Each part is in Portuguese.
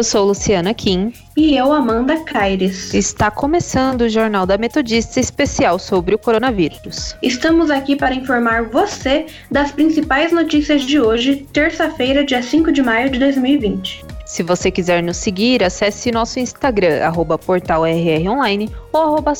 Eu sou Luciana Kim. E eu, Amanda Caires. Está começando o Jornal da Metodista especial sobre o coronavírus. Estamos aqui para informar você das principais notícias de hoje, terça-feira, dia 5 de maio de 2020. Se você quiser nos seguir, acesse nosso Instagram, arroba portalrronline ou arroba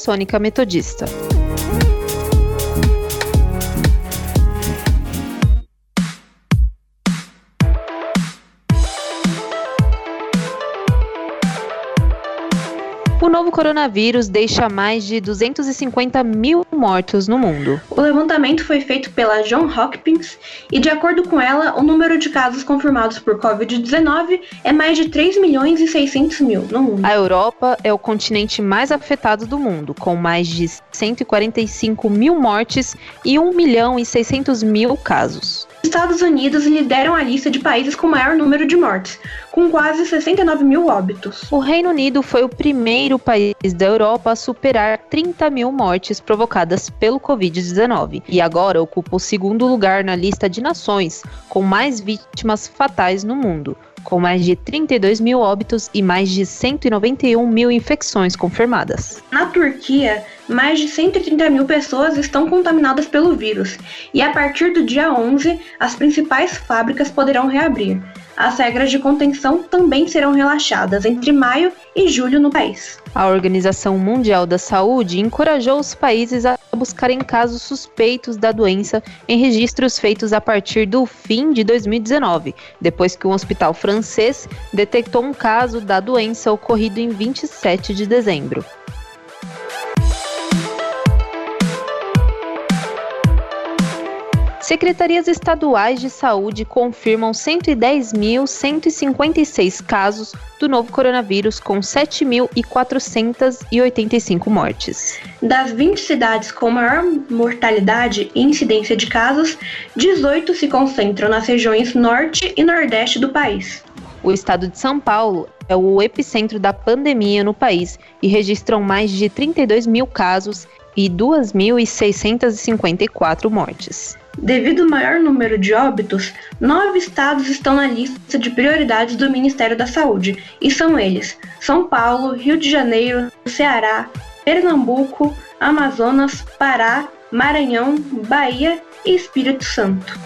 O novo coronavírus deixa mais de 250 mil mortos no mundo. O levantamento foi feito pela John Hopkins e, de acordo com ela, o número de casos confirmados por Covid-19 é mais de 3 milhões e 600 mil no mundo. A Europa é o continente mais afetado do mundo, com mais de 145 mil mortes e 1 milhão e 600 mil casos. Estados Unidos lideram a lista de países com maior número de mortes, com quase 69 mil óbitos. O Reino Unido foi o primeiro país da Europa a superar 30 mil mortes provocadas pelo Covid-19 e agora ocupa o segundo lugar na lista de nações com mais vítimas fatais no mundo, com mais de 32 mil óbitos e mais de 191 mil infecções confirmadas. Na Turquia, mais de 130 mil pessoas estão contaminadas pelo vírus, e a partir do dia 11, as principais fábricas poderão reabrir. As regras de contenção também serão relaxadas entre maio e julho no país. A Organização Mundial da Saúde encorajou os países a buscarem casos suspeitos da doença em registros feitos a partir do fim de 2019, depois que um hospital francês detectou um caso da doença ocorrido em 27 de dezembro. Secretarias estaduais de saúde confirmam 110.156 casos do novo coronavírus, com 7.485 mortes. Das 20 cidades com maior mortalidade e incidência de casos, 18 se concentram nas regiões norte e nordeste do país. O estado de São Paulo é o epicentro da pandemia no país e registram mais de 32 mil casos e 2.654 mortes. Devido ao maior número de óbitos, nove estados estão na lista de prioridades do Ministério da Saúde, e são eles: São Paulo, Rio de Janeiro, Ceará, Pernambuco, Amazonas, Pará, Maranhão, Bahia e Espírito Santo.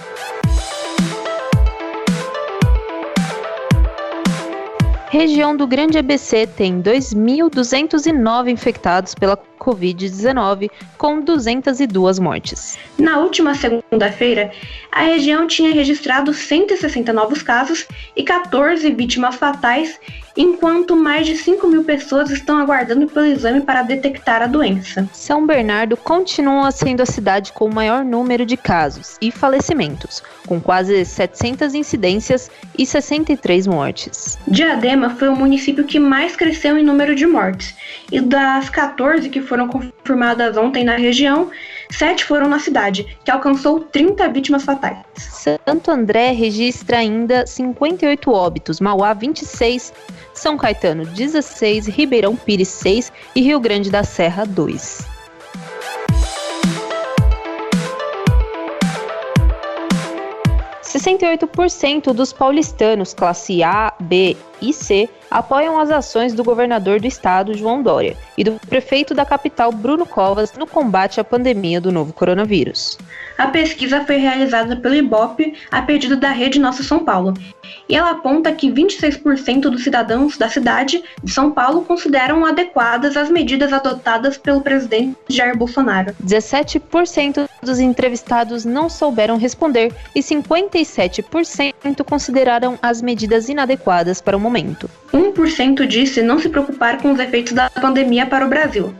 Região do Grande ABC tem 2.209 infectados pela Covid-19, com 202 mortes. Na última segunda-feira, a região tinha registrado 160 novos casos e 14 vítimas fatais, enquanto mais de 5 mil pessoas estão aguardando pelo exame para detectar a doença. São Bernardo continua sendo a cidade com o maior número de casos e falecimentos, com quase 700 incidências e 63 mortes. Diadema foi o município que mais cresceu em número de mortes, e das 14 que foram foram confirmadas ontem na região, sete foram na cidade, que alcançou 30 vítimas fatais. Santo André registra ainda 58 óbitos, Mauá 26, São Caetano 16, Ribeirão Pires 6 e Rio Grande da Serra 2. 68% dos paulistanos classe A, B e C apoiam as ações do governador do estado, João Dória, e do prefeito da capital, Bruno Covas, no combate à pandemia do novo coronavírus. A pesquisa foi realizada pelo IBOP a pedido da Rede Nossa São Paulo, e ela aponta que 26% dos cidadãos da cidade de São Paulo consideram adequadas as medidas adotadas pelo presidente Jair Bolsonaro. 17% dos entrevistados não souberam responder e 57% consideraram as medidas inadequadas para o momento. 1% disse não se preocupar com os efeitos da pandemia para o Brasil.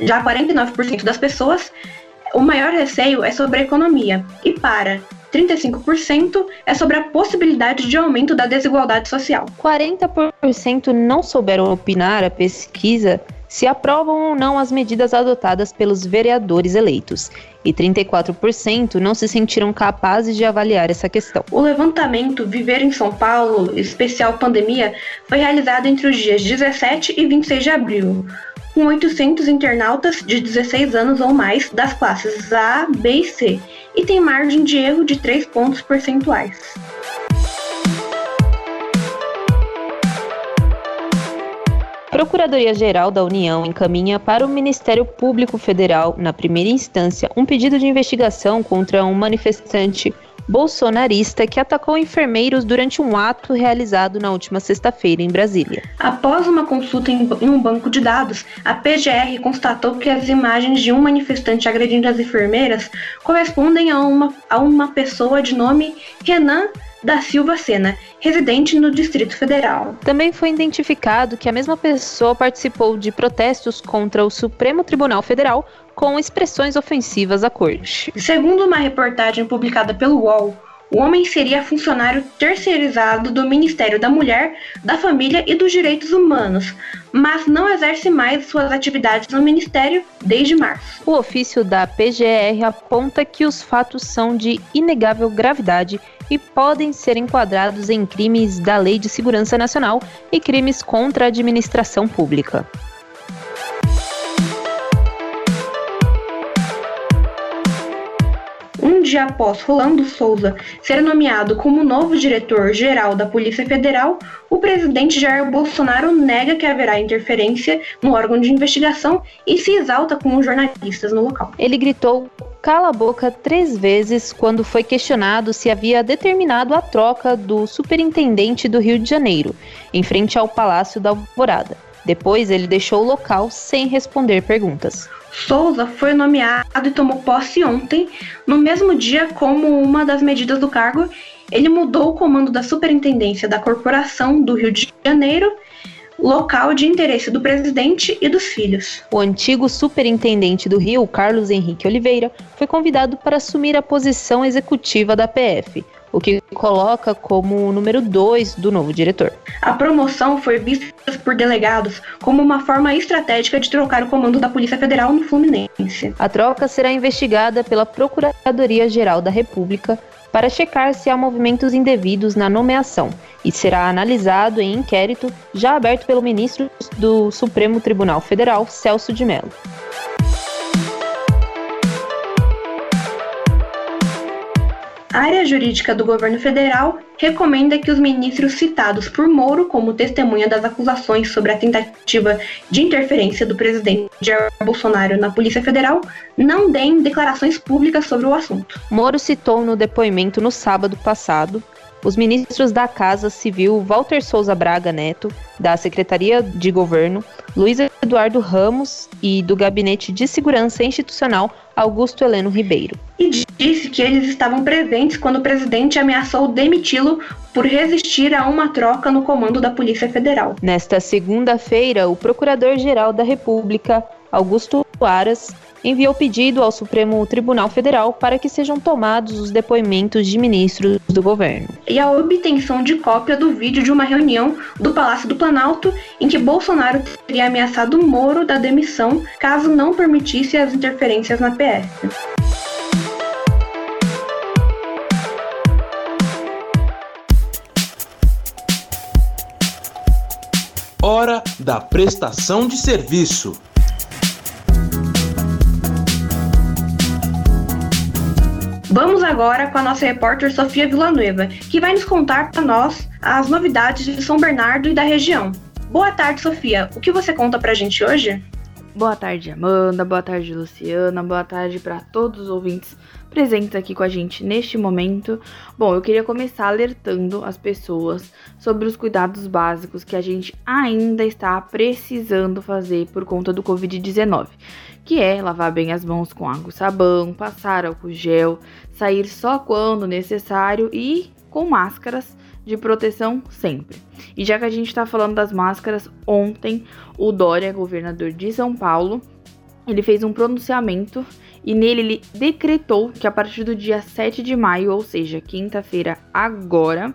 Já 49% das pessoas, o maior receio é sobre a economia. E para 35% é sobre a possibilidade de aumento da desigualdade social. 40% não souberam opinar a pesquisa se aprovam ou não as medidas adotadas pelos vereadores eleitos. E 34% não se sentiram capazes de avaliar essa questão. O levantamento Viver em São Paulo, especial pandemia, foi realizado entre os dias 17 e 26 de abril com 800 internautas de 16 anos ou mais das classes A, B e C, e tem margem de erro de 3 pontos percentuais. Procuradoria-Geral da União encaminha para o Ministério Público Federal, na primeira instância, um pedido de investigação contra um manifestante bolsonarista que atacou enfermeiros durante um ato realizado na última sexta-feira em Brasília. Após uma consulta em um banco de dados, a PGR constatou que as imagens de um manifestante agredindo as enfermeiras correspondem a uma, a uma pessoa de nome Renan da Silva Sena, residente no Distrito Federal. Também foi identificado que a mesma pessoa participou de protestos contra o Supremo Tribunal Federal com expressões ofensivas à corte. Segundo uma reportagem publicada pelo UOL, o homem seria funcionário terceirizado do Ministério da Mulher, da Família e dos Direitos Humanos, mas não exerce mais suas atividades no Ministério desde março. O ofício da PGR aponta que os fatos são de inegável gravidade e podem ser enquadrados em crimes da Lei de Segurança Nacional e crimes contra a administração pública. Um dia após Rolando Souza ser nomeado como novo diretor-geral da Polícia Federal, o presidente Jair Bolsonaro nega que haverá interferência no órgão de investigação e se exalta com os jornalistas no local. Ele gritou cala a boca três vezes quando foi questionado se havia determinado a troca do superintendente do Rio de Janeiro, em frente ao Palácio da Alvorada. Depois, ele deixou o local sem responder perguntas. Souza foi nomeado e tomou posse ontem, no mesmo dia como uma das medidas do cargo, ele mudou o comando da Superintendência da Corporação do Rio de Janeiro, local de interesse do presidente e dos filhos. O antigo superintendente do Rio, Carlos Henrique Oliveira, foi convidado para assumir a posição executiva da PF, o que coloca como o número 2 do novo diretor. A promoção foi vista por delegados como uma forma estratégica de trocar o comando da Polícia Federal no Fluminense. A troca será investigada pela Procuradoria-Geral da República para checar se há movimentos indevidos na nomeação e será analisado em inquérito já aberto pelo ministro do Supremo Tribunal Federal, Celso de Mello. A área jurídica do governo federal recomenda que os ministros citados por Moro como testemunha das acusações sobre a tentativa de interferência do presidente Jair Bolsonaro na Polícia Federal não deem declarações públicas sobre o assunto. Moro citou no depoimento no sábado passado os ministros da Casa Civil Walter Souza Braga Neto, da Secretaria de Governo, Luiz Eduardo Ramos e do Gabinete de Segurança Institucional Augusto Heleno Ribeiro. E disse que eles estavam presentes quando o presidente ameaçou demiti-lo por resistir a uma troca no comando da Polícia Federal. Nesta segunda-feira, o Procurador-Geral da República, Augusto Aras, enviou pedido ao Supremo Tribunal Federal para que sejam tomados os depoimentos de ministros do governo. E a obtenção de cópia do vídeo de uma reunião do Palácio do Planalto em que Bolsonaro teria ameaçado Moro da demissão caso não permitisse as interferências na PF. Hora da prestação de serviço. Vamos agora com a nossa repórter Sofia Villanueva, que vai nos contar para nós as novidades de São Bernardo e da região. Boa tarde, Sofia. O que você conta para a gente hoje? Boa tarde, Amanda. Boa tarde, Luciana. Boa tarde para todos os ouvintes presentes aqui com a gente neste momento. Bom, eu queria começar alertando as pessoas sobre os cuidados básicos que a gente ainda está precisando fazer por conta do Covid-19 que é lavar bem as mãos com água e sabão, passar álcool gel, sair só quando necessário e com máscaras de proteção sempre. E já que a gente está falando das máscaras, ontem o Dória, governador de São Paulo, ele fez um pronunciamento e nele ele decretou que a partir do dia 7 de maio, ou seja, quinta-feira agora,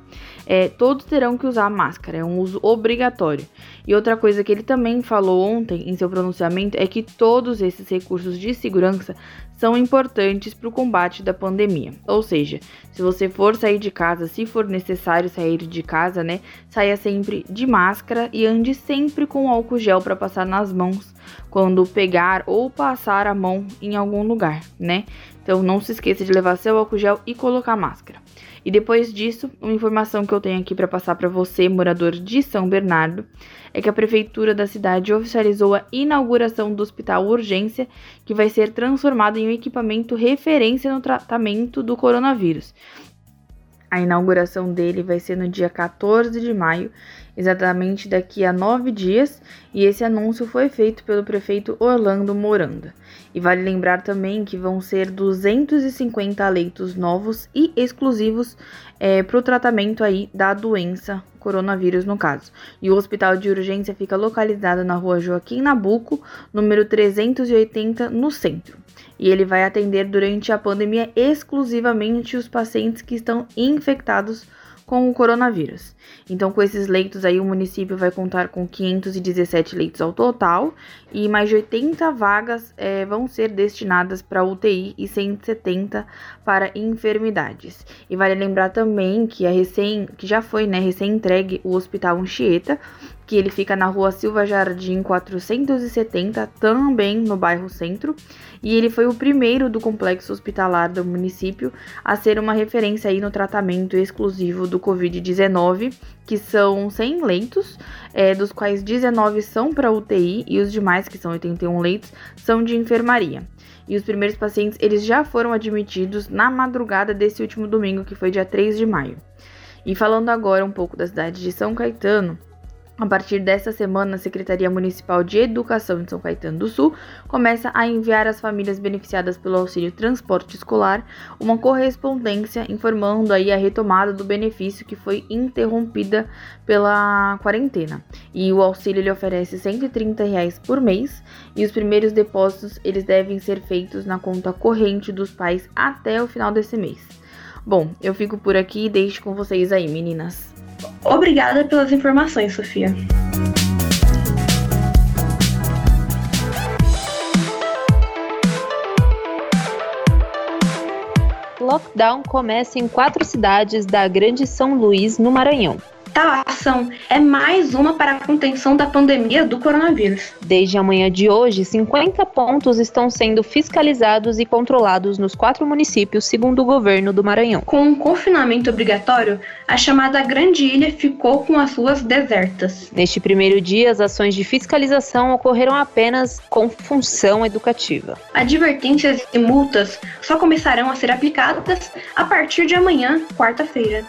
é, todos terão que usar máscara, é um uso obrigatório. E outra coisa que ele também falou ontem em seu pronunciamento é que todos esses recursos de segurança são importantes para o combate da pandemia. Ou seja, se você for sair de casa, se for necessário sair de casa, né, saia sempre de máscara e ande sempre com álcool gel para passar nas mãos quando pegar ou passar a mão em algum lugar, né? Então não se esqueça de levar seu álcool gel e colocar máscara. E depois disso, uma informação que eu tenho aqui para passar para você, morador de São Bernardo, é que a prefeitura da cidade oficializou a inauguração do Hospital Urgência, que vai ser transformado em um equipamento referência no tratamento do coronavírus. A inauguração dele vai ser no dia 14 de maio, exatamente daqui a nove dias, e esse anúncio foi feito pelo prefeito Orlando Moranda. E vale lembrar também que vão ser 250 leitos novos e exclusivos é, para o tratamento aí da doença coronavírus no caso. E o hospital de urgência fica localizado na rua Joaquim Nabuco, número 380, no centro e ele vai atender durante a pandemia exclusivamente os pacientes que estão infectados com o coronavírus. Então, com esses leitos aí, o município vai contar com 517 leitos ao total e mais de 80 vagas é, vão ser destinadas para UTI e 170 para enfermidades. E vale lembrar também que a recém, que já foi, né, recém entregue o Hospital Anchieta, que ele fica na rua Silva Jardim 470, também no bairro Centro, e ele foi o primeiro do complexo hospitalar do município a ser uma referência aí no tratamento exclusivo do Covid-19, que são 100 leitos, é, dos quais 19 são para UTI e os demais, que são 81 leitos, são de enfermaria. E os primeiros pacientes, eles já foram admitidos na madrugada desse último domingo, que foi dia 3 de maio. E falando agora um pouco da cidade de São Caetano, a partir desta semana, a Secretaria Municipal de Educação de São Caetano do Sul começa a enviar às famílias beneficiadas pelo auxílio transporte escolar uma correspondência informando aí a retomada do benefício que foi interrompida pela quarentena. E o auxílio ele oferece 130 reais por mês e os primeiros depósitos eles devem ser feitos na conta corrente dos pais até o final desse mês. Bom, eu fico por aqui e deixo com vocês aí, meninas. Obrigada pelas informações, Sofia. Lockdown começa em quatro cidades da Grande São Luís, no Maranhão. Tal ação é mais uma para a contenção da pandemia do coronavírus. Desde a manhã de hoje, 50 pontos estão sendo fiscalizados e controlados nos quatro municípios, segundo o governo do Maranhão. Com o um confinamento obrigatório, a chamada Grande Ilha ficou com as ruas desertas. Neste primeiro dia, as ações de fiscalização ocorreram apenas com função educativa. Advertências e multas só começarão a ser aplicadas a partir de amanhã, quarta-feira.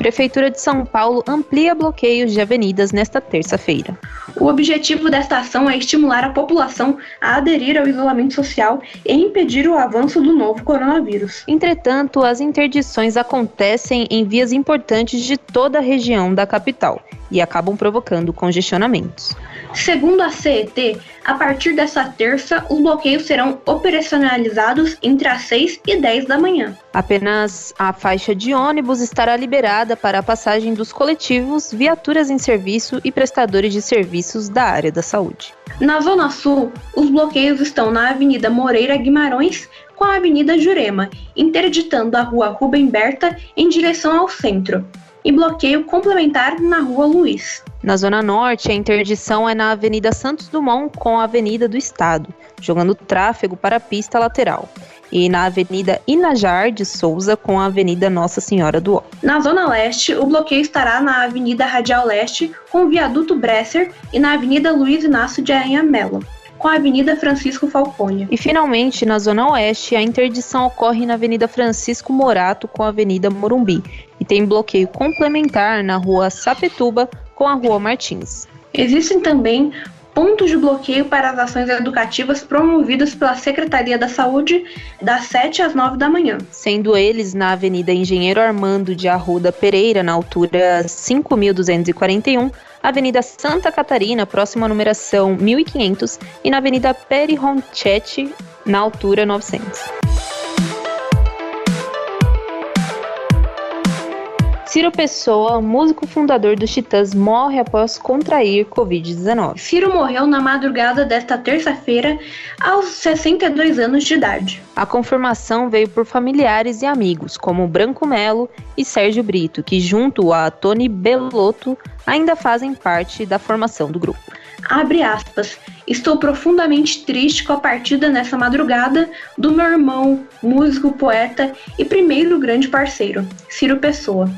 Prefeitura de São Paulo amplia bloqueios de avenidas nesta terça-feira. O objetivo desta ação é estimular a população a aderir ao isolamento social e impedir o avanço do novo coronavírus. Entretanto, as interdições acontecem em vias importantes de toda a região da capital e acabam provocando congestionamentos. Segundo a CET, a partir dessa terça, os bloqueios serão operacionalizados entre as 6 e 10 da manhã. Apenas a faixa de ônibus estará liberada para a passagem dos coletivos, viaturas em serviço e prestadores de serviços da área da saúde. Na Zona Sul, os bloqueios estão na Avenida Moreira Guimarães com a Avenida Jurema, interditando a Rua Rubem Berta em direção ao centro e bloqueio complementar na Rua Luiz. Na Zona Norte, a interdição é na Avenida Santos Dumont com a Avenida do Estado, jogando tráfego para a pista lateral. E na Avenida Inajar de Souza com a Avenida Nossa Senhora do Ó. Na Zona Leste, o bloqueio estará na Avenida Radial Leste com o viaduto Bresser e na Avenida Luiz Inácio de Aranha Mello com a Avenida Francisco Falcone. E finalmente, na Zona Oeste, a interdição ocorre na Avenida Francisco Morato com a Avenida Morumbi tem bloqueio complementar na Rua Sapetuba com a Rua Martins. Existem também pontos de bloqueio para as ações educativas promovidas pela Secretaria da Saúde das 7 às 9 da manhã. Sendo eles na Avenida Engenheiro Armando de Arruda Pereira, na altura 5241, Avenida Santa Catarina, próximo à numeração 1500, e na Avenida Peri Ronchetti, na altura 900. Ciro Pessoa, músico fundador dos Titãs, morre após contrair Covid-19. Ciro morreu na madrugada desta terça-feira, aos 62 anos de idade. A confirmação veio por familiares e amigos, como Branco Melo e Sérgio Brito, que, junto a Tony Belotto, ainda fazem parte da formação do grupo. Abre aspas. Estou profundamente triste com a partida nessa madrugada do meu irmão, músico, poeta e primeiro grande parceiro, Ciro Pessoa.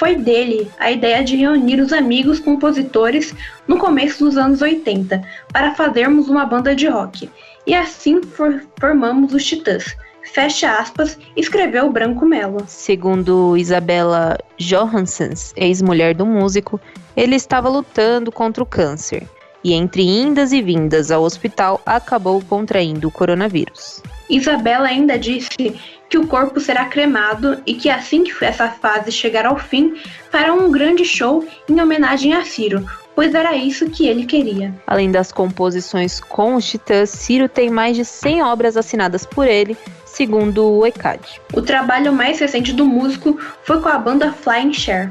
Foi dele a ideia de reunir os amigos compositores no começo dos anos 80 para fazermos uma banda de rock. E assim for formamos os Titãs. Fecha aspas, escreveu Branco Melo. Segundo Isabela Johansens, ex-mulher do músico, ele estava lutando contra o câncer e, entre indas e vindas ao hospital, acabou contraindo o coronavírus. Isabela ainda disse que o corpo será cremado e que assim que essa fase chegar ao fim, fará um grande show em homenagem a Ciro, pois era isso que ele queria. Além das composições com os Titãs, Ciro tem mais de 100 obras assinadas por ele, segundo o ECAD. O trabalho mais recente do músico foi com a banda Flying Share.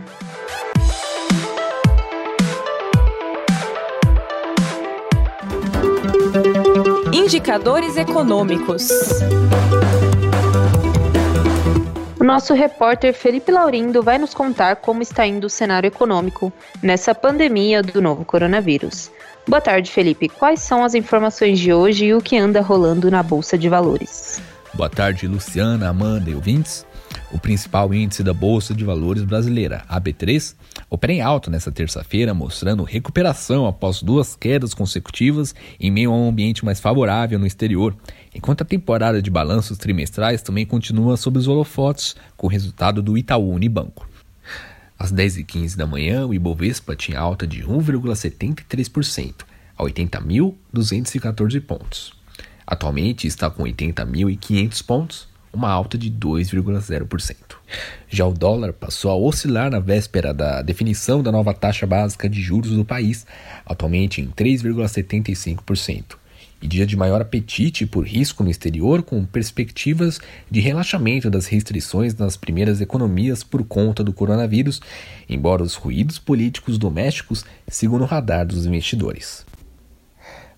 Indicadores econômicos. O nosso repórter Felipe Laurindo vai nos contar como está indo o cenário econômico nessa pandemia do novo coronavírus. Boa tarde, Felipe. Quais são as informações de hoje e o que anda rolando na Bolsa de Valores? Boa tarde, Luciana, Amanda e ouvintes. O principal índice da Bolsa de Valores brasileira, a B3, opera em alta nesta terça-feira, mostrando recuperação após duas quedas consecutivas em meio a um ambiente mais favorável no exterior, enquanto a temporada de balanços trimestrais também continua sob os holofotes, com o resultado do Itaú Unibanco. Às 10h15 da manhã, o Ibovespa tinha alta de 1,73%, a 80.214 pontos. Atualmente está com 80.500 pontos, uma alta de 2,0%. Já o dólar passou a oscilar na véspera da definição da nova taxa básica de juros do país, atualmente em 3,75%. E dia de maior apetite por risco no exterior, com perspectivas de relaxamento das restrições nas primeiras economias por conta do coronavírus, embora os ruídos políticos domésticos sigam no radar dos investidores.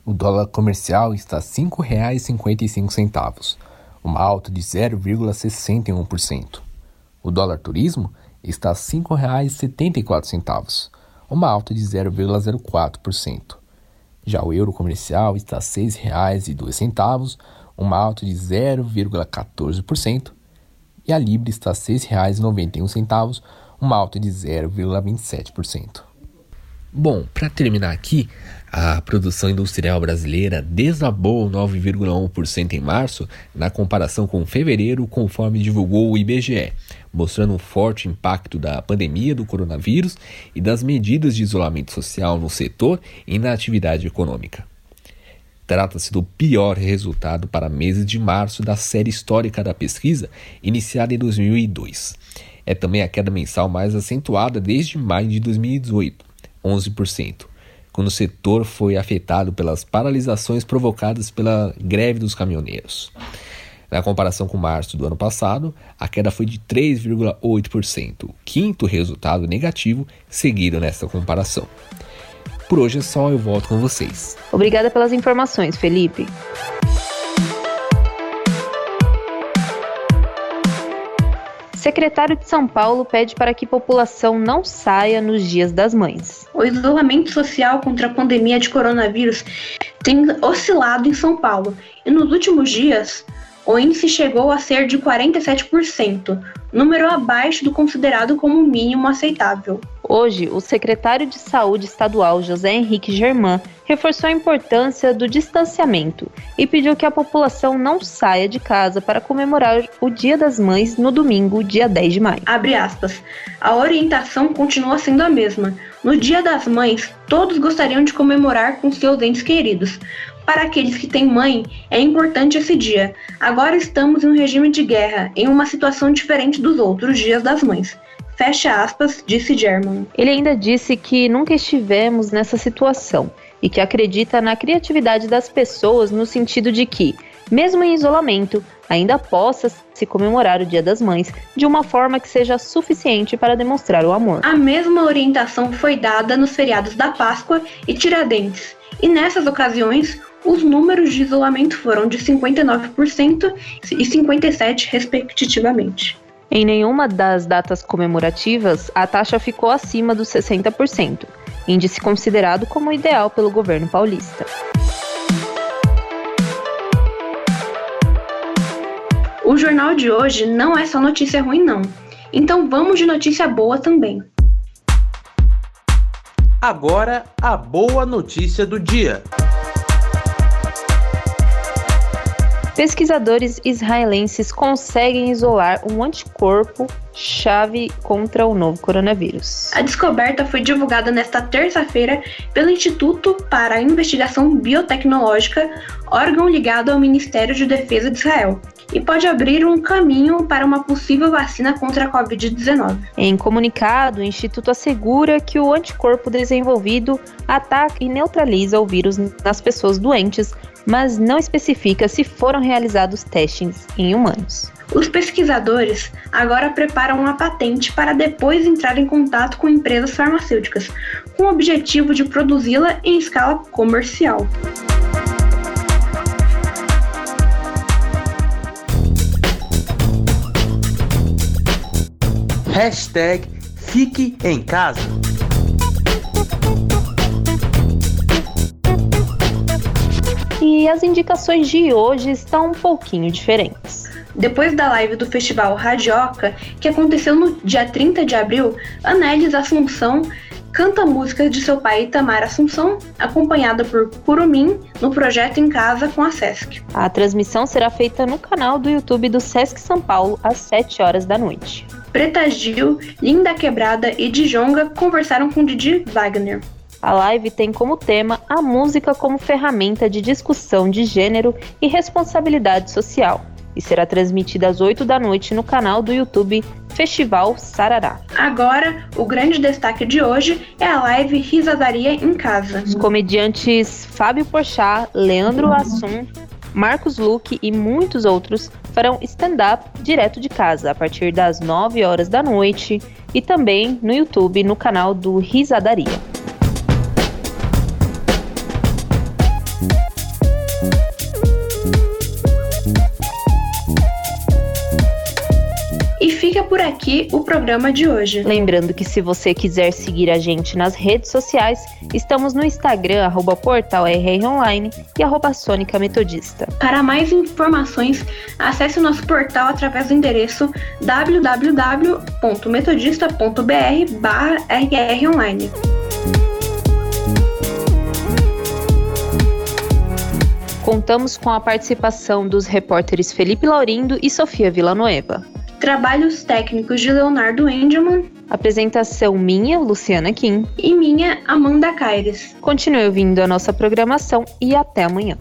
O dólar comercial está R$ 5,55 uma alta de 0,61%. O dólar turismo está a R$ 5,74, uma alta de 0,04%. Já o euro comercial está a R$ 6,02, uma alta de 0,14%, e a libra está a R$ 6,91, uma alta de 0,27%. Bom, para terminar aqui, a produção industrial brasileira desabou 9,1% em março na comparação com fevereiro, conforme divulgou o IBGE, mostrando um forte impacto da pandemia do coronavírus e das medidas de isolamento social no setor e na atividade econômica. Trata-se do pior resultado para meses de março da série histórica da pesquisa, iniciada em 2002. É também a queda mensal mais acentuada desde maio de 2018 11%, quando o setor foi afetado pelas paralisações provocadas pela greve dos caminhoneiros. Na comparação com março do ano passado, a queda foi de 3,8%, o quinto resultado negativo seguido nesta comparação. Por hoje é só, eu volto com vocês. Obrigada pelas informações, Felipe. Secretário de São Paulo pede para que população não saia nos dias das mães. O isolamento social contra a pandemia de coronavírus tem oscilado em São Paulo e nos últimos dias o índice chegou a ser de 47%, número abaixo do considerado como mínimo aceitável. Hoje, o secretário de Saúde estadual José Henrique Germán reforçou a importância do distanciamento e pediu que a população não saia de casa para comemorar o Dia das Mães no domingo, dia 10 de maio. Abre aspas. A orientação continua sendo a mesma. No Dia das Mães, todos gostariam de comemorar com seus entes queridos. Para aqueles que têm mãe, é importante esse dia. Agora estamos em um regime de guerra, em uma situação diferente dos outros dias das mães. Fecha aspas, disse German. Ele ainda disse que nunca estivemos nessa situação e que acredita na criatividade das pessoas no sentido de que, mesmo em isolamento, ainda possa se comemorar o Dia das Mães de uma forma que seja suficiente para demonstrar o amor. A mesma orientação foi dada nos feriados da Páscoa e Tiradentes, e nessas ocasiões os números de isolamento foram de 59% e 57%, respectivamente. Em nenhuma das datas comemorativas, a taxa ficou acima dos 60%, índice considerado como ideal pelo governo paulista. O jornal de hoje não é só notícia ruim, não. Então vamos de notícia boa também. Agora, a boa notícia do dia. Pesquisadores israelenses conseguem isolar um anticorpo chave contra o novo coronavírus. A descoberta foi divulgada nesta terça-feira pelo Instituto para a Investigação Biotecnológica, órgão ligado ao Ministério de Defesa de Israel, e pode abrir um caminho para uma possível vacina contra a Covid-19. Em comunicado, o Instituto assegura que o anticorpo desenvolvido ataca e neutraliza o vírus nas pessoas doentes, mas não especifica se foram realizados testes em humanos. Os pesquisadores agora preparam uma patente para depois entrar em contato com empresas farmacêuticas, com o objetivo de produzi-la em escala comercial. Hashtag Fique em Casa. E as indicações de hoje estão um pouquinho diferentes. Depois da live do festival Radioca, que aconteceu no dia 30 de abril, Anélis Assunção canta músicas de seu pai Itamar Assunção, acompanhada por Curumim, no projeto Em Casa com a Sesc. A transmissão será feita no canal do YouTube do Sesc São Paulo às 7 horas da noite. Preta Gil, Linda Quebrada e Djonga conversaram com Didi Wagner. A live tem como tema a música como ferramenta de discussão de gênero e responsabilidade social e será transmitida às 8 da noite no canal do YouTube Festival Sarará. Agora, o grande destaque de hoje é a live Risadaria em Casa. Os comediantes Fábio Porchat, Leandro Assum, Marcos Luque e muitos outros farão stand-up direto de casa a partir das 9 horas da noite e também no YouTube no canal do Risadaria. Aqui o programa de hoje. Lembrando que se você quiser seguir a gente nas redes sociais, estamos no Instagram, arroba portal Online e arroba Sônica Metodista. Para mais informações, acesse o nosso portal através do endereço www.metodista.br barra Online. Contamos com a participação dos repórteres Felipe Laurindo e Sofia Villanueva. Trabalhos técnicos de Leonardo Engelman. Apresentação minha, Luciana Kim. E minha, Amanda Caires. Continue ouvindo a nossa programação e até amanhã.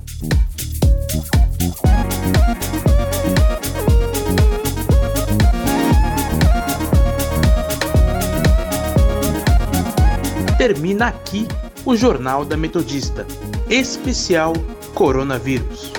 Termina aqui o Jornal da Metodista, especial Coronavírus.